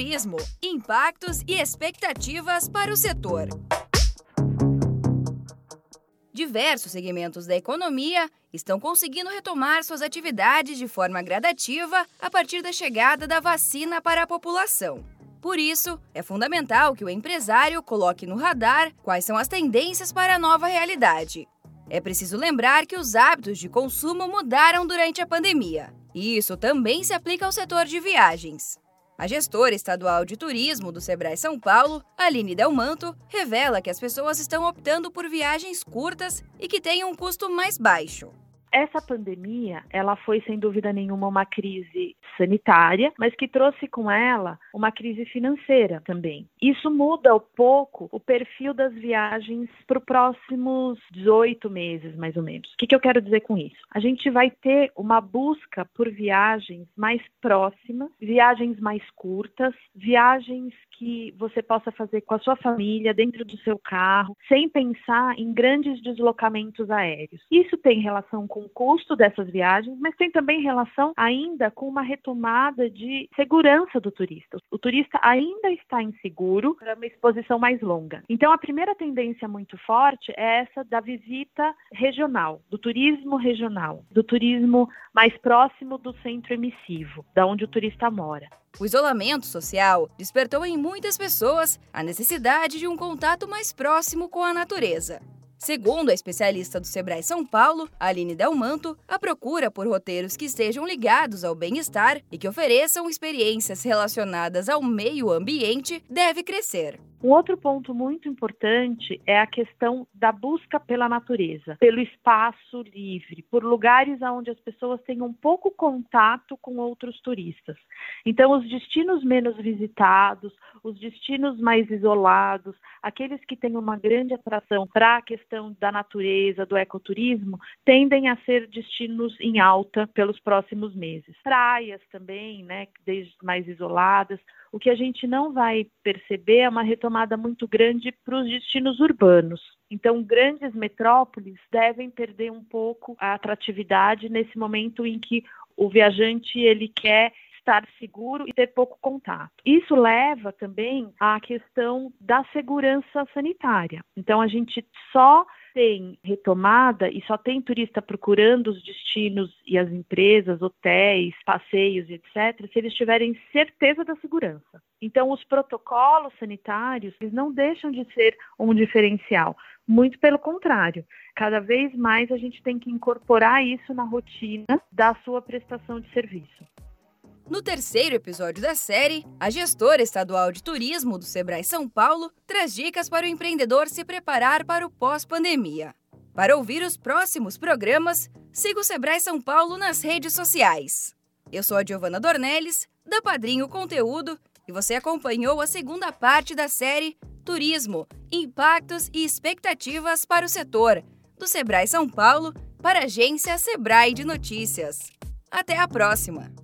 Turismo, impactos e expectativas para o setor. Diversos segmentos da economia estão conseguindo retomar suas atividades de forma gradativa a partir da chegada da vacina para a população. Por isso, é fundamental que o empresário coloque no radar quais são as tendências para a nova realidade. É preciso lembrar que os hábitos de consumo mudaram durante a pandemia. E isso também se aplica ao setor de viagens. A gestora estadual de turismo do Sebrae São Paulo, Aline Delmanto, revela que as pessoas estão optando por viagens curtas e que têm um custo mais baixo. Essa pandemia, ela foi sem dúvida nenhuma uma crise sanitária, mas que trouxe com ela uma crise financeira também. Isso muda um pouco o perfil das viagens para os próximos 18 meses, mais ou menos. O que, que eu quero dizer com isso? A gente vai ter uma busca por viagens mais próximas, viagens mais curtas, viagens que você possa fazer com a sua família, dentro do seu carro, sem pensar em grandes deslocamentos aéreos. Isso tem relação com o custo dessas viagens, mas tem também relação ainda com uma retomada de segurança do turista. O turista ainda está inseguro para uma exposição mais longa. Então, a primeira tendência muito forte é essa da visita regional, do turismo regional, do turismo mais próximo do centro emissivo, da onde o turista mora. O isolamento social despertou em muitas pessoas a necessidade de um contato mais próximo com a natureza. Segundo a especialista do Sebrae São Paulo, Aline Delmanto, a procura por roteiros que estejam ligados ao bem-estar e que ofereçam experiências relacionadas ao meio ambiente deve crescer. Um outro ponto muito importante é a questão da busca pela natureza, pelo espaço livre, por lugares onde as pessoas tenham pouco contato com outros turistas. Então, os destinos menos visitados, os destinos mais isolados, aqueles que têm uma grande atração para a questão da natureza, do ecoturismo, tendem a ser destinos em alta pelos próximos meses. Praias também, né, desde mais isoladas. O que a gente não vai perceber é uma retomada muito grande para os destinos urbanos. Então, grandes metrópoles devem perder um pouco a atratividade nesse momento em que o viajante ele quer estar seguro e ter pouco contato. Isso leva também à questão da segurança sanitária. Então, a gente só tem retomada e só tem turista procurando os destinos e as empresas, hotéis, passeios, etc., se eles tiverem certeza da segurança. Então, os protocolos sanitários eles não deixam de ser um diferencial. Muito pelo contrário, cada vez mais a gente tem que incorporar isso na rotina da sua prestação de serviço. No terceiro episódio da série, a gestora estadual de turismo do Sebrae São Paulo traz dicas para o empreendedor se preparar para o pós-pandemia. Para ouvir os próximos programas, siga o Sebrae São Paulo nas redes sociais. Eu sou a Giovana Dornelles, da Padrinho Conteúdo, e você acompanhou a segunda parte da série Turismo, Impactos e Expectativas para o Setor, do Sebrae São Paulo para a agência Sebrae de Notícias. Até a próxima!